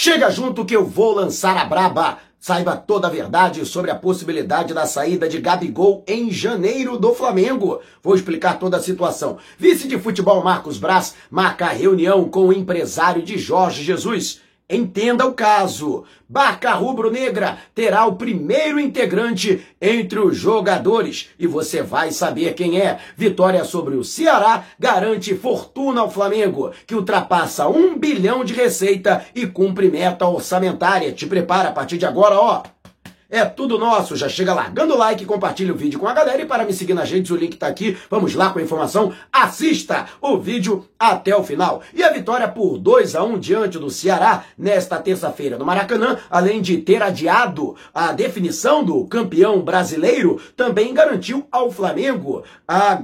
Chega junto que eu vou lançar a braba. Saiba toda a verdade sobre a possibilidade da saída de Gabigol em janeiro do Flamengo. Vou explicar toda a situação. Vice de futebol Marcos Braz marca reunião com o empresário de Jorge Jesus. Entenda o caso. Barca Rubro-Negra terá o primeiro integrante entre os jogadores e você vai saber quem é. Vitória sobre o Ceará garante fortuna ao Flamengo, que ultrapassa um bilhão de receita e cumpre meta orçamentária. Te prepara a partir de agora, ó. É tudo nosso. Já chega largando o like, compartilha o vídeo com a galera e para me seguir nas redes o link está aqui. Vamos lá com a informação. Assista o vídeo até o final. E a vitória por 2 a 1 diante do Ceará nesta terça-feira no Maracanã, além de ter adiado a definição do campeão brasileiro, também garantiu ao Flamengo a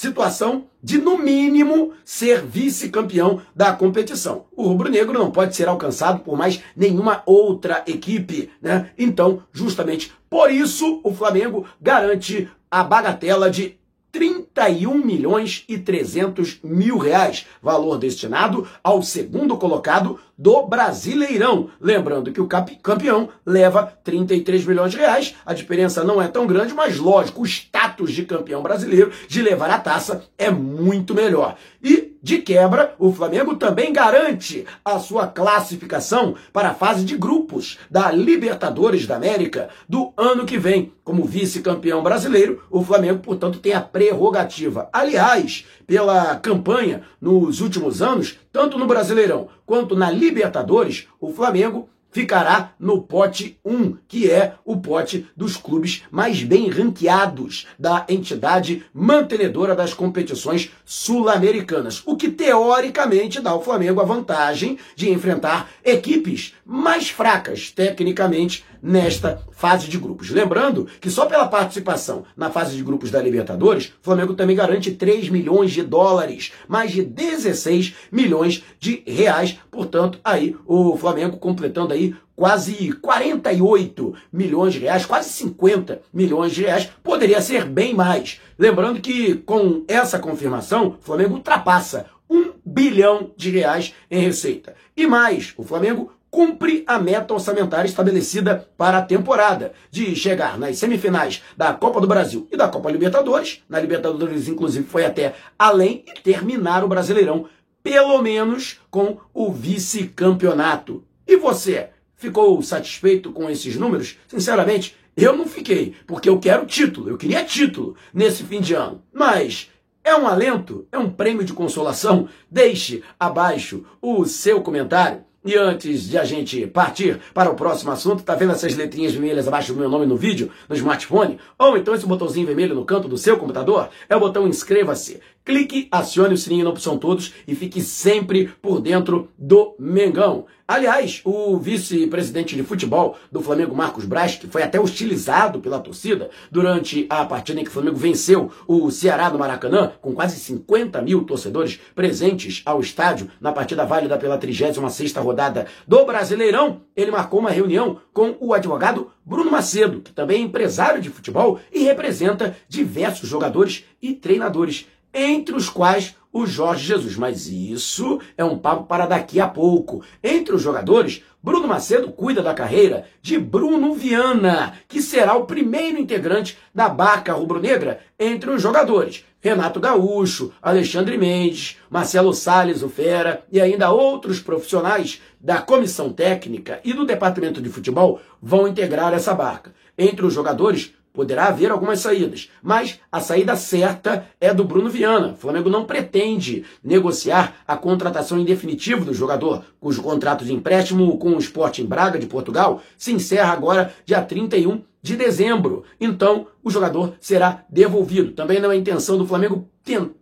situação de, no mínimo, ser vice-campeão da competição. O rubro-negro não pode ser alcançado por mais nenhuma outra equipe, né? Então, justamente por isso, o Flamengo garante a bagatela de 31 milhões e 300 mil reais, valor destinado ao segundo colocado do Brasileirão. Lembrando que o campeão leva 33 milhões de reais. A diferença não é tão grande, mas lógico, o status de campeão brasileiro, de levar a taça, é muito melhor. E de quebra, o Flamengo também garante a sua classificação para a fase de grupos da Libertadores da América do ano que vem. Como vice-campeão brasileiro, o Flamengo, portanto, tem a prerrogativa. Aliás, pela campanha nos últimos anos, tanto no Brasileirão quanto na Libertadores, o Flamengo ficará no pote 1, que é o pote dos clubes mais bem ranqueados da entidade mantenedora das competições sul-americanas, o que teoricamente dá ao Flamengo a vantagem de enfrentar equipes mais fracas tecnicamente nesta fase de grupos. Lembrando que só pela participação na fase de grupos da Libertadores, o Flamengo também garante 3 milhões de dólares, mais de 16 milhões de reais. Portanto, aí o Flamengo completando aí quase 48 milhões de reais, quase 50 milhões de reais, poderia ser bem mais. Lembrando que com essa confirmação, o Flamengo ultrapassa um bilhão de reais em receita. E mais, o Flamengo cumpre a meta orçamentária estabelecida para a temporada, de chegar nas semifinais da Copa do Brasil e da Copa Libertadores, na Libertadores inclusive foi até além, e terminar o Brasileirão, pelo menos com o vice-campeonato. E você, ficou satisfeito com esses números? Sinceramente, eu não fiquei, porque eu quero título, eu queria título nesse fim de ano. Mas é um alento? É um prêmio de consolação? Deixe abaixo o seu comentário. E antes de a gente partir para o próximo assunto, tá vendo essas letrinhas vermelhas abaixo do meu nome no vídeo, no smartphone? Ou então esse botãozinho vermelho no canto do seu computador? É o botão inscreva-se. Clique, acione o sininho na opção todos e fique sempre por dentro do Mengão. Aliás, o vice-presidente de futebol do Flamengo, Marcos Braz, que foi até hostilizado pela torcida durante a partida em que o Flamengo venceu o Ceará no Maracanã, com quase 50 mil torcedores presentes ao estádio na partida válida pela 36ª rodada do Brasileirão, ele marcou uma reunião com o advogado Bruno Macedo, que também é empresário de futebol e representa diversos jogadores e treinadores entre os quais o Jorge Jesus. Mas isso é um papo para daqui a pouco. Entre os jogadores, Bruno Macedo cuida da carreira de Bruno Viana, que será o primeiro integrante da Barca Rubro-Negra entre os jogadores. Renato Gaúcho, Alexandre Mendes, Marcelo Salles, o Fera e ainda outros profissionais da comissão técnica e do departamento de futebol vão integrar essa barca. Entre os jogadores, Poderá haver algumas saídas, mas a saída certa é do Bruno Viana. O Flamengo não pretende negociar a contratação em definitivo do jogador, cujo contrato de empréstimo com o Sporting Braga de Portugal se encerra agora dia 31 de dezembro. Então, o jogador será devolvido. Também não é intenção do Flamengo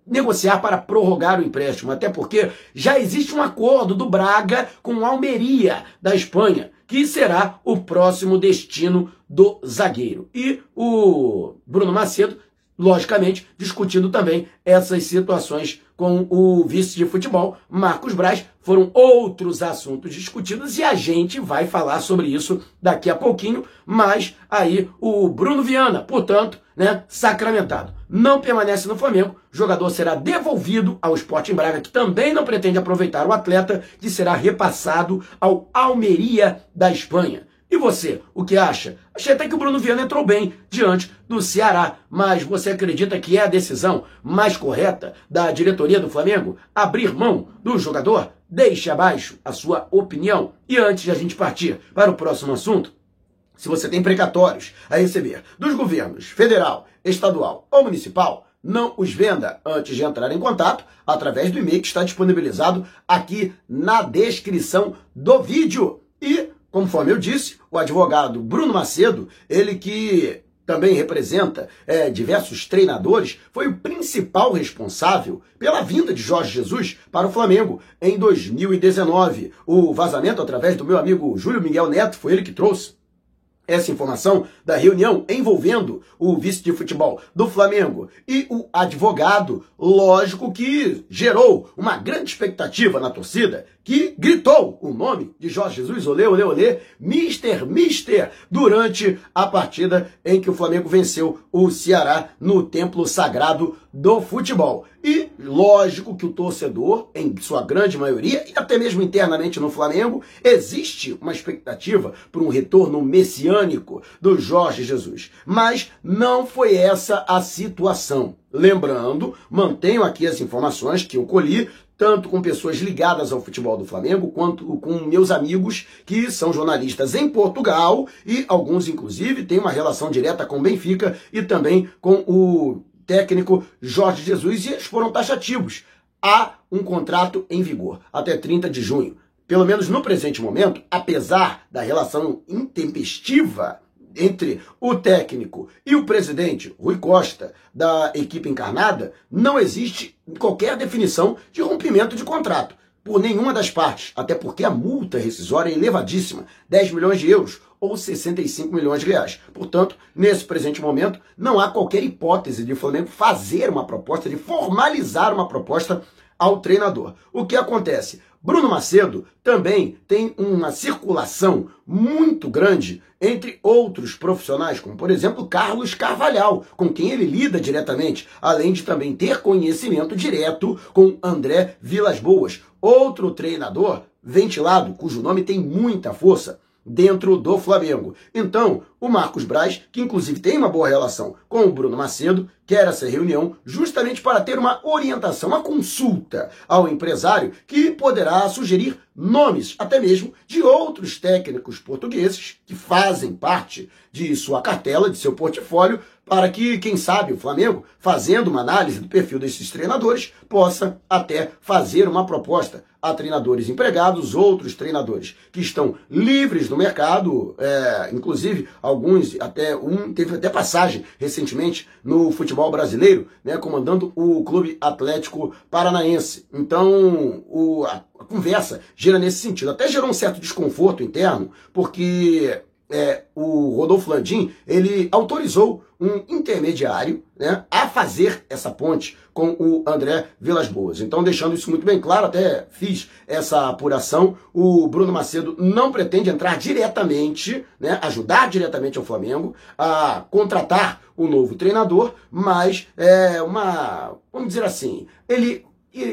negociar para prorrogar o empréstimo, até porque já existe um acordo do Braga com o Almeria da Espanha que será o próximo destino do zagueiro. E o Bruno Macedo logicamente, discutindo também essas situações com o vice de futebol, Marcos Braz. Foram outros assuntos discutidos e a gente vai falar sobre isso daqui a pouquinho, mas aí o Bruno Viana, portanto, né, sacramentado, não permanece no Flamengo, jogador será devolvido ao Sporting Braga, que também não pretende aproveitar o atleta, que será repassado ao Almeria da Espanha. E você, o que acha? Achei até que o Bruno Viana entrou bem diante do Ceará, mas você acredita que é a decisão mais correta da diretoria do Flamengo abrir mão do jogador? Deixe abaixo a sua opinião. E antes de a gente partir para o próximo assunto, se você tem precatórios a receber dos governos federal, estadual ou municipal, não os venda antes de entrar em contato através do e-mail que está disponibilizado aqui na descrição do vídeo. Conforme eu disse, o advogado Bruno Macedo, ele que também representa é, diversos treinadores, foi o principal responsável pela vinda de Jorge Jesus para o Flamengo em 2019. O vazamento através do meu amigo Júlio Miguel Neto foi ele que trouxe essa informação da reunião envolvendo o vice de futebol do Flamengo e o advogado, lógico que gerou uma grande expectativa na torcida, que gritou o nome de Jorge Jesus, olê, olê, olê, Mister, Mister, durante a partida em que o Flamengo venceu o Ceará no templo sagrado do futebol. E lógico que o torcedor, em sua grande maioria, e até mesmo internamente no Flamengo, existe uma expectativa por um retorno messiânico do Jorge Jesus. Mas não foi essa a situação. Lembrando, mantenho aqui as informações que eu colhi tanto com pessoas ligadas ao futebol do Flamengo, quanto com meus amigos que são jornalistas em Portugal e alguns, inclusive, têm uma relação direta com o Benfica e também com o técnico Jorge Jesus e eles foram taxativos. Há um contrato em vigor até 30 de junho. Pelo menos no presente momento, apesar da relação intempestiva entre o técnico e o presidente, Rui Costa, da equipe encarnada, não existe qualquer definição de rompimento de contrato por nenhuma das partes, até porque a multa rescisória é elevadíssima, 10 milhões de euros ou 65 milhões de reais. Portanto, nesse presente momento, não há qualquer hipótese de Flamengo fazer uma proposta, de formalizar uma proposta ao treinador. O que acontece? Bruno Macedo também tem uma circulação muito grande entre outros profissionais, como por exemplo Carlos Carvalhal, com quem ele lida diretamente, além de também ter conhecimento direto com André Vilas Boas, outro treinador ventilado, cujo nome tem muita força dentro do Flamengo. Então, o Marcos Braz, que inclusive tem uma boa relação com o Bruno Macedo, quer essa reunião justamente para ter uma orientação, uma consulta ao empresário que poderá sugerir nomes, até mesmo de outros técnicos portugueses que fazem parte de sua cartela, de seu portfólio, para que, quem sabe, o Flamengo, fazendo uma análise do perfil desses treinadores, possa até fazer uma proposta a treinadores empregados, outros treinadores que estão livres no mercado, é, inclusive alguns, até um teve até passagem recentemente no futebol brasileiro, né, comandando o Clube Atlético Paranaense. Então, o, a, a conversa gira nesse sentido. Até gerou um certo desconforto interno, porque é, o Rodolfo Landim, ele autorizou um intermediário né, a fazer essa ponte com o André Vilas Boas. Então, deixando isso muito bem claro, até fiz essa apuração, o Bruno Macedo não pretende entrar diretamente, né, ajudar diretamente ao Flamengo a contratar o novo treinador, mas é uma, vamos dizer assim, ele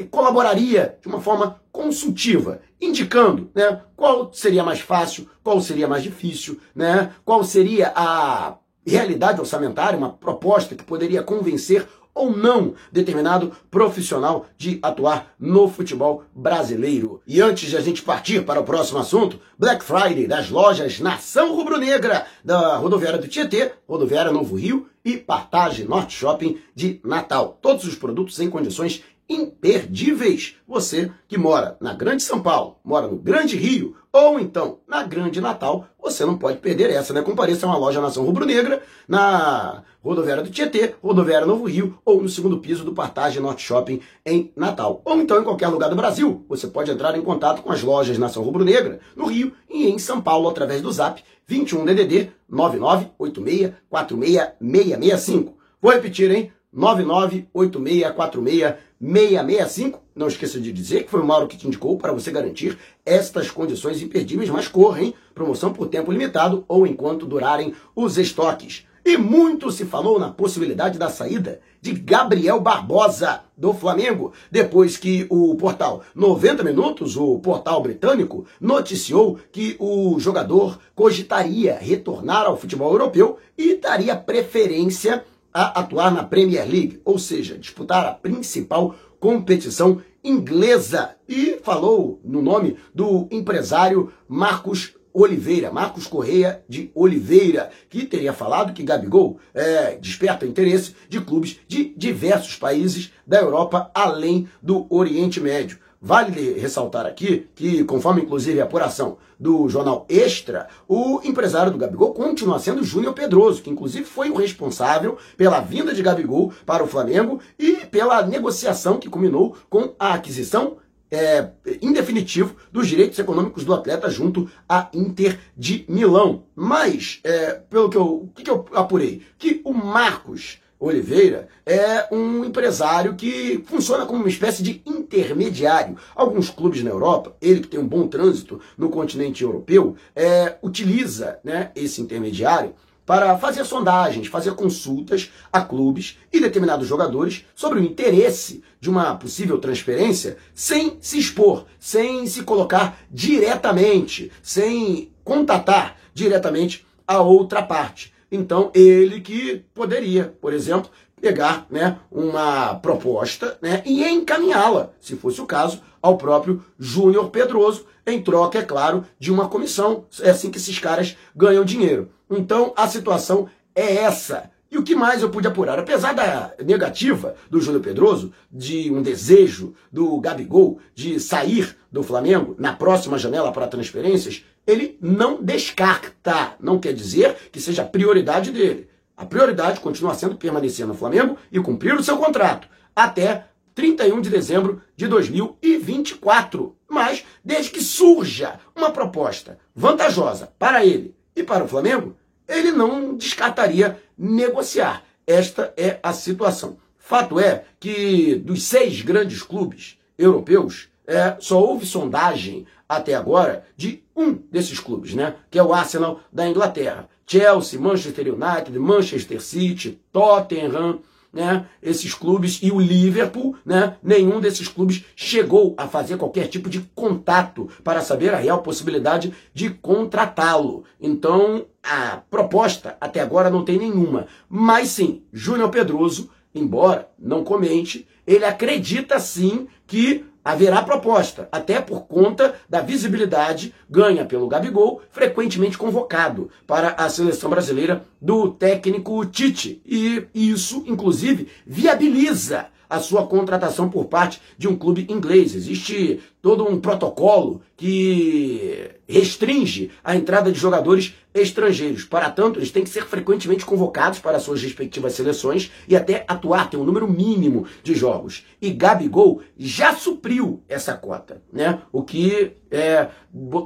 colaboraria de uma forma consultiva, indicando né, qual seria mais fácil, qual seria mais difícil, né, qual seria a realidade orçamentária, uma proposta que poderia convencer ou não determinado profissional de atuar no futebol brasileiro. E antes de a gente partir para o próximo assunto, Black Friday das lojas Nação Rubro-Negra da Rodoviária do Tietê, Rodoviária Novo Rio e Partage Norte Shopping de Natal. Todos os produtos em condições imperdíveis. Você que mora na Grande São Paulo, mora no Grande Rio ou então na Grande Natal, você não pode perder essa, né? Compareça a uma loja Nação Rubro-Negra na Rodoviária do Tietê, Rodoviária Novo Rio ou no segundo piso do Partage Norte Shopping em Natal. Ou então em qualquer lugar do Brasil, você pode entrar em contato com as lojas Nação Rubro-Negra no Rio e em São Paulo através do Zap 21 DDD 9986466665. Vou repetir, hein? 998646665. Não esqueça de dizer que foi o Mauro que te indicou para você garantir estas condições imperdíveis, mas corra, hein? Promoção por tempo limitado ou enquanto durarem os estoques. E muito se falou na possibilidade da saída de Gabriel Barbosa do Flamengo, depois que o portal 90 Minutos, o portal britânico, noticiou que o jogador cogitaria retornar ao futebol europeu e daria preferência a atuar na Premier League, ou seja, disputar a principal competição inglesa. E falou no nome do empresário Marcos Oliveira, Marcos Correia de Oliveira, que teria falado que Gabigol é, desperta interesse de clubes de diversos países da Europa, além do Oriente Médio. Vale ressaltar aqui que, conforme inclusive a apuração do jornal Extra, o empresário do Gabigol continua sendo Júnior Pedroso, que inclusive foi o responsável pela vinda de Gabigol para o Flamengo e pela negociação que culminou com a aquisição é, em definitivo, dos direitos econômicos do atleta junto à Inter de Milão. Mas, é, pelo que eu, que, que eu apurei? Que o Marcos Oliveira é um empresário que funciona como uma espécie de intermediário. Alguns clubes na Europa, ele que tem um bom trânsito no continente europeu, é, utiliza né, esse intermediário para fazer sondagens, fazer consultas a clubes e determinados jogadores sobre o interesse de uma possível transferência sem se expor, sem se colocar diretamente, sem contatar diretamente a outra parte. Então, ele que poderia, por exemplo, pegar né, uma proposta né, e encaminhá-la, se fosse o caso, ao próprio Júnior Pedroso, em troca, é claro, de uma comissão. É assim que esses caras ganham dinheiro. Então, a situação é essa. E o que mais eu pude apurar? Apesar da negativa do Júnior Pedroso, de um desejo do Gabigol de sair do Flamengo na próxima janela para transferências, ele não descarta. Não quer dizer que seja a prioridade dele. A prioridade continua sendo permanecer no Flamengo e cumprir o seu contrato até 31 de dezembro de 2024. Mas, desde que surja uma proposta vantajosa para ele e para o Flamengo, ele não descartaria negociar. Esta é a situação. Fato é que dos seis grandes clubes europeus, é, só houve sondagem até agora de um desses clubes, né? Que é o Arsenal da Inglaterra. Chelsea, Manchester United, Manchester City, Tottenham, né, esses clubes e o Liverpool, né, nenhum desses clubes chegou a fazer qualquer tipo de contato para saber a real possibilidade de contratá-lo. Então, a proposta até agora não tem nenhuma. Mas sim, Júnior Pedroso, embora não comente, ele acredita sim que haverá proposta, até por conta da visibilidade ganha pelo Gabigol, frequentemente convocado para a seleção brasileira do técnico Tite. E isso, inclusive, viabiliza a sua contratação por parte de um clube inglês. Existe todo um protocolo que restringe a entrada de jogadores estrangeiros. Para tanto, eles têm que ser frequentemente convocados para suas respectivas seleções e até atuar, tem um número mínimo de jogos. E Gabigol já supriu essa cota, né? O que é,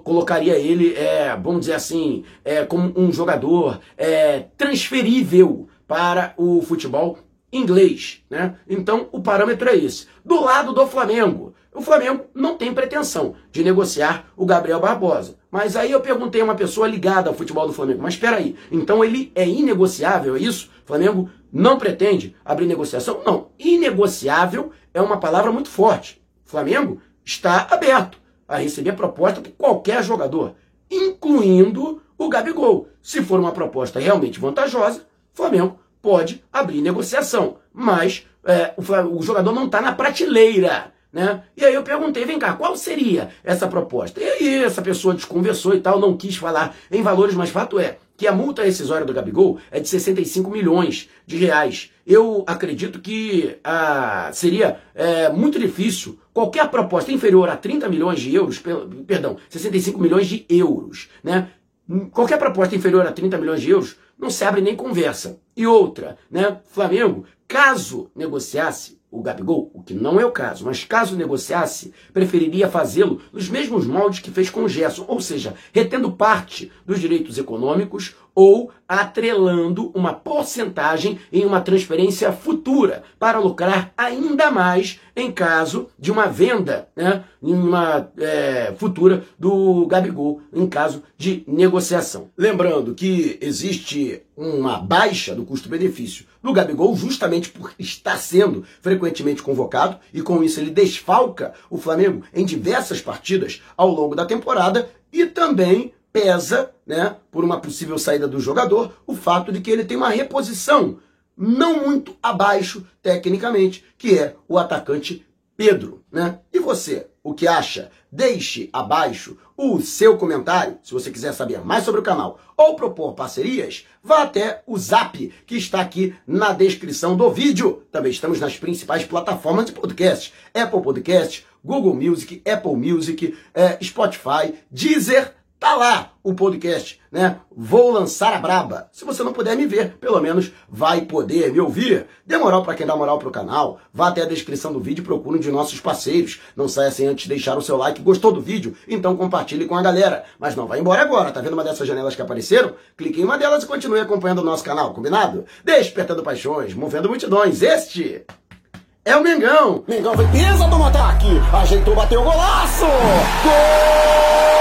colocaria ele, é, vamos dizer assim, é, como um jogador é, transferível para o futebol inglês, né? Então o parâmetro é esse. Do lado do Flamengo, o Flamengo não tem pretensão de negociar o Gabriel Barbosa. Mas aí eu perguntei a uma pessoa ligada ao futebol do Flamengo, mas espera aí, então ele é inegociável, é isso? O Flamengo não pretende abrir negociação? Não, inegociável é uma palavra muito forte. O Flamengo está aberto a receber proposta de qualquer jogador, incluindo o Gabigol. Se for uma proposta realmente vantajosa, Flamengo pode abrir negociação. Mas é, o, o jogador não está na prateleira. Né? E aí eu perguntei, vem cá, qual seria essa proposta? E aí essa pessoa desconversou e tal, não quis falar em valores, mas fato é que a multa rescisória do Gabigol é de 65 milhões de reais. Eu acredito que ah, seria é, muito difícil qualquer proposta inferior a 30 milhões de euros, perdão, 65 milhões de euros, né? Qualquer proposta inferior a 30 milhões de euros não se abre nem conversa. E outra, né? Flamengo, caso negociasse o Gabigol, o que não é o caso, mas caso negociasse, preferiria fazê-lo nos mesmos moldes que fez com o Gerson, ou seja, retendo parte dos direitos econômicos ou atrelando uma porcentagem em uma transferência futura para lucrar ainda mais em caso de uma venda, né, uma é, futura do Gabigol, em caso de negociação. Lembrando que existe uma baixa do custo-benefício do Gabigol justamente por estar sendo frequentemente convocado e com isso ele desfalca o Flamengo em diversas partidas ao longo da temporada e também pesa, né, por uma possível saída do jogador, o fato de que ele tem uma reposição não muito abaixo tecnicamente, que é o atacante Pedro, né? E você, o que acha? Deixe abaixo o seu comentário. Se você quiser saber mais sobre o canal ou propor parcerias, vá até o Zap, que está aqui na descrição do vídeo. Também estamos nas principais plataformas de podcast: Apple Podcast, Google Music, Apple Music, é, Spotify, Deezer Tá lá o podcast, né? Vou lançar a braba. Se você não puder me ver, pelo menos vai poder me ouvir. Dê moral para quem dá moral pro canal. Vá até a descrição do vídeo e procure um de nossos parceiros. Não saia sem antes deixar o seu like. Gostou do vídeo? Então compartilhe com a galera. Mas não vai embora agora. Tá vendo uma dessas janelas que apareceram? Clique em uma delas e continue acompanhando o nosso canal, combinado? Despertando paixões, movendo multidões. Este é o Mengão. Mengão vem pisa do ataque. Ajeitou, bateu golaço. Gol!